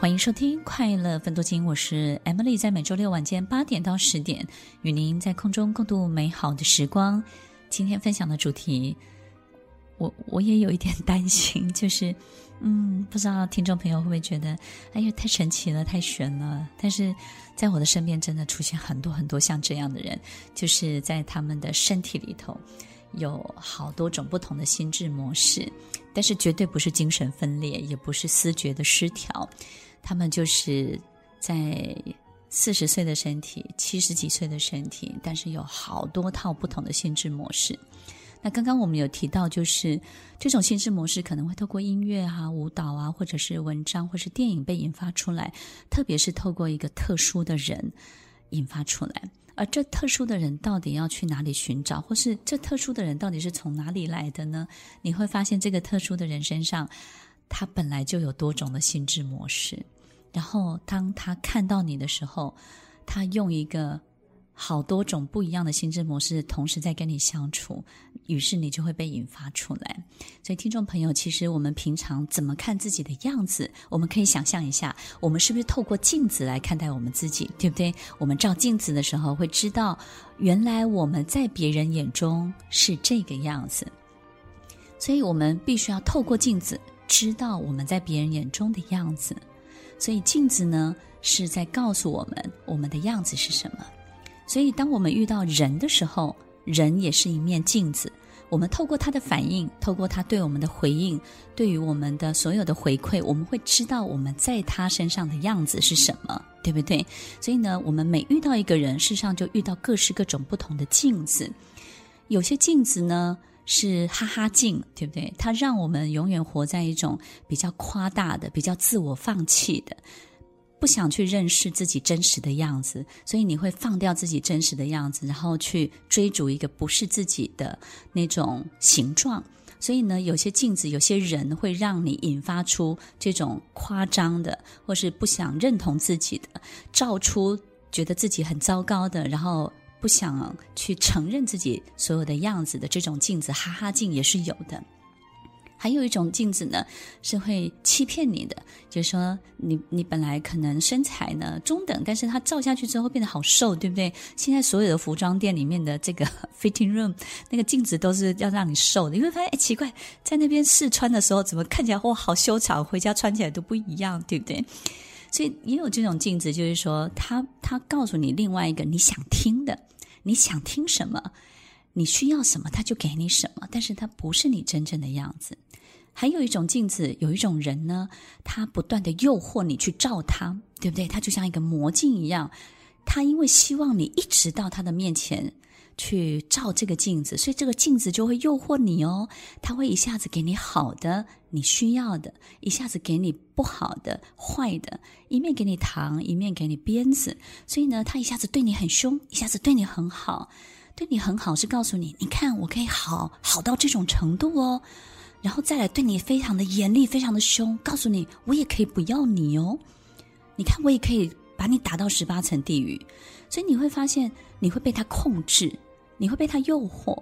欢迎收听《快乐分多金》，我是 Emily，在每周六晚间八点到十点，与您在空中共度美好的时光。今天分享的主题，我我也有一点 担心，就是，嗯，不知道听众朋友会不会觉得，哎呀，太神奇了，太悬了。但是在我的身边，真的出现很多很多像这样的人，就是在他们的身体里头有好多种不同的心智模式，但是绝对不是精神分裂，也不是思觉的失调。他们就是在四十岁的身体、七十几岁的身体，但是有好多套不同的心智模式。那刚刚我们有提到，就是这种心智模式可能会透过音乐啊、舞蹈啊，或者是文章或是电影被引发出来，特别是透过一个特殊的人引发出来。而这特殊的人到底要去哪里寻找，或是这特殊的人到底是从哪里来的呢？你会发现，这个特殊的人身上。他本来就有多种的心智模式，然后当他看到你的时候，他用一个好多种不一样的心智模式同时在跟你相处，于是你就会被引发出来。所以，听众朋友，其实我们平常怎么看自己的样子，我们可以想象一下，我们是不是透过镜子来看待我们自己，对不对？我们照镜子的时候会知道，原来我们在别人眼中是这个样子，所以我们必须要透过镜子。知道我们在别人眼中的样子，所以镜子呢是在告诉我们我们的样子是什么。所以当我们遇到人的时候，人也是一面镜子。我们透过他的反应，透过他对我们的回应，对于我们的所有的回馈，我们会知道我们在他身上的样子是什么，对不对？所以呢，我们每遇到一个人，事实上就遇到各式各种不同的镜子。有些镜子呢，是哈哈镜，对不对？它让我们永远活在一种比较夸大的、比较自我放弃的，不想去认识自己真实的样子，所以你会放掉自己真实的样子，然后去追逐一个不是自己的那种形状。所以呢，有些镜子、有些人会让你引发出这种夸张的，或是不想认同自己的，照出觉得自己很糟糕的，然后。不想去承认自己所有的样子的这种镜子，哈哈镜也是有的。还有一种镜子呢，是会欺骗你的，就是说你你本来可能身材呢中等，但是它照下去之后变得好瘦，对不对？现在所有的服装店里面的这个 fitting room 那个镜子都是要让你瘦的，你会发现哎奇怪，在那边试穿的时候怎么看起来哇好修长，回家穿起来都不一样，对不对？所以也有这种镜子，就是说，他他告诉你另外一个你想听的，你想听什么，你需要什么，他就给你什么，但是他不是你真正的样子。还有一种镜子，有一种人呢，他不断的诱惑你去照他，对不对？他就像一个魔镜一样，他因为希望你一直到他的面前。去照这个镜子，所以这个镜子就会诱惑你哦。他会一下子给你好的，你需要的；一下子给你不好的、坏的。一面给你糖，一面给你鞭子。所以呢，他一下子对你很凶，一下子对你很好。对你很好是告诉你，你看我可以好好到这种程度哦。然后再来对你非常的严厉，非常的凶，告诉你我也可以不要你哦。你看我也可以把你打到十八层地狱。所以你会发现，你会被他控制。你会被他诱惑，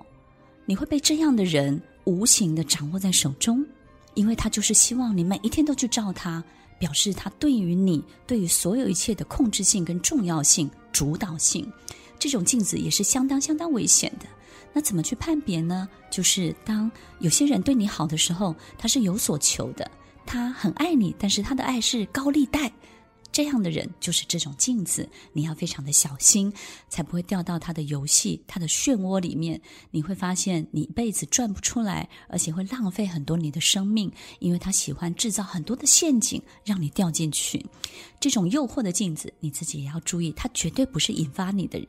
你会被这样的人无形的掌握在手中，因为他就是希望你每一天都去照他，表示他对于你、对于所有一切的控制性跟重要性、主导性。这种镜子也是相当相当危险的。那怎么去判别呢？就是当有些人对你好的时候，他是有所求的，他很爱你，但是他的爱是高利贷。这样的人就是这种镜子，你要非常的小心，才不会掉到他的游戏、他的漩涡里面。你会发现你一辈子转不出来，而且会浪费很多你的生命，因为他喜欢制造很多的陷阱让你掉进去。这种诱惑的镜子，你自己也要注意，他绝对不是引发你的人。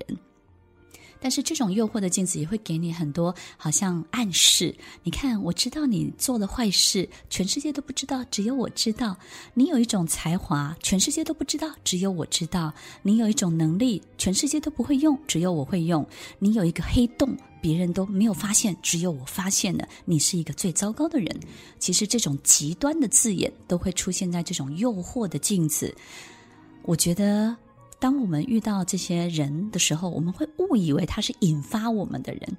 但是这种诱惑的镜子也会给你很多好像暗示。你看，我知道你做了坏事，全世界都不知道，只有我知道。你有一种才华，全世界都不知道，只有我知道。你有一种能力，全世界都不会用，只有我会用。你有一个黑洞，别人都没有发现，只有我发现了。你是一个最糟糕的人。其实这种极端的字眼都会出现在这种诱惑的镜子。我觉得。当我们遇到这些人的时候，我们会误以为他是引发我们的人，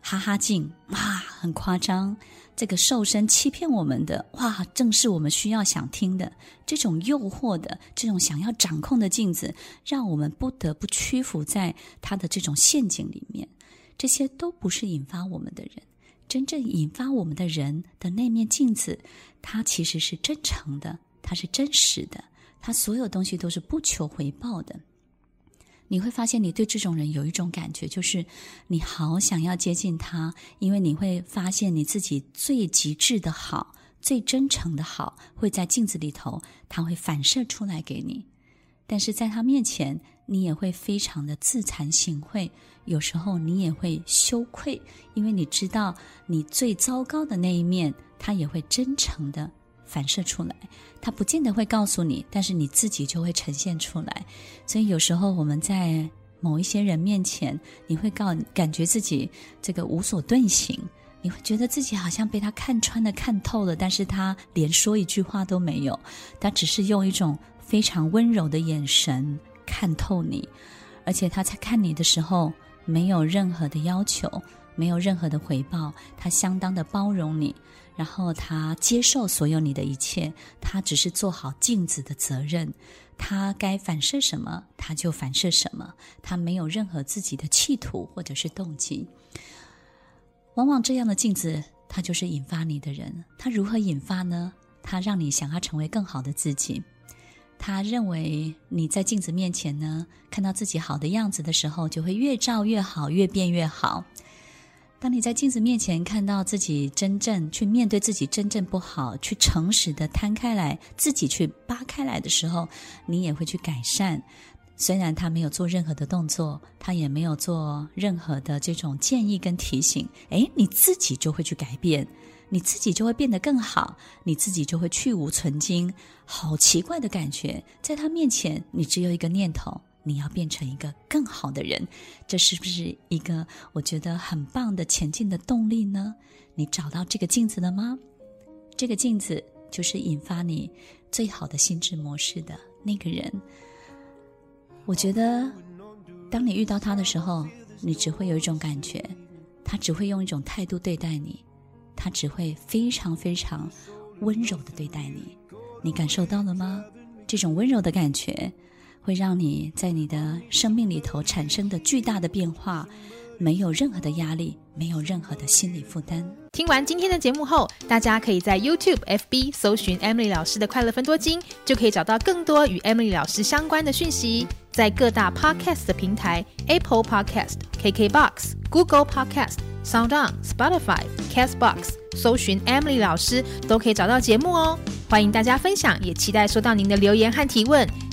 哈哈镜，哇，很夸张。这个兽身欺骗我们的，哇，正是我们需要想听的。这种诱惑的，这种想要掌控的镜子，让我们不得不屈服在他的这种陷阱里面。这些都不是引发我们的人，真正引发我们的人的那面镜子，它其实是真诚的，它是真实的，他所有东西都是不求回报的。你会发现，你对这种人有一种感觉，就是你好想要接近他，因为你会发现你自己最极致的好、最真诚的好，会在镜子里头，他会反射出来给你。但是在他面前，你也会非常的自惭形秽，有时候你也会羞愧，因为你知道你最糟糕的那一面，他也会真诚的反射出来。他不见得会告诉你，但是你自己就会呈现出来。所以有时候我们在某一些人面前，你会告感觉自己这个无所遁形，你会觉得自己好像被他看穿了、看透了，但是他连说一句话都没有，他只是用一种。非常温柔的眼神看透你，而且他在看你的时候没有任何的要求，没有任何的回报，他相当的包容你，然后他接受所有你的一切，他只是做好镜子的责任，他该反射什么他就反射什么，他没有任何自己的企图或者是动机。往往这样的镜子，他就是引发你的人。他如何引发呢？他让你想要成为更好的自己。他认为你在镜子面前呢，看到自己好的样子的时候，就会越照越好，越变越好。当你在镜子面前看到自己真正去面对自己真正不好，去诚实的摊开来，自己去扒开来的时候，你也会去改善。虽然他没有做任何的动作，他也没有做任何的这种建议跟提醒，诶，你自己就会去改变。你自己就会变得更好，你自己就会去无存菁。好奇怪的感觉，在他面前，你只有一个念头：你要变成一个更好的人。这是不是一个我觉得很棒的前进的动力呢？你找到这个镜子了吗？这个镜子就是引发你最好的心智模式的那个人。我觉得，当你遇到他的时候，你只会有一种感觉，他只会用一种态度对待你。他只会非常非常温柔的对待你，你感受到了吗？这种温柔的感觉会让你在你的生命里头产生的巨大的变化，没有任何的压力，没有任何的心理负担。听完今天的节目后，大家可以在 YouTube、FB 搜寻 Emily 老师的快乐分多金，就可以找到更多与 Emily 老师相关的讯息。在各大 Podcast 的平台，Apple Podcast、KKBox、Google Podcast、SoundOn、Spotify、Castbox，搜寻 Emily 老师都可以找到节目哦。欢迎大家分享，也期待收到您的留言和提问。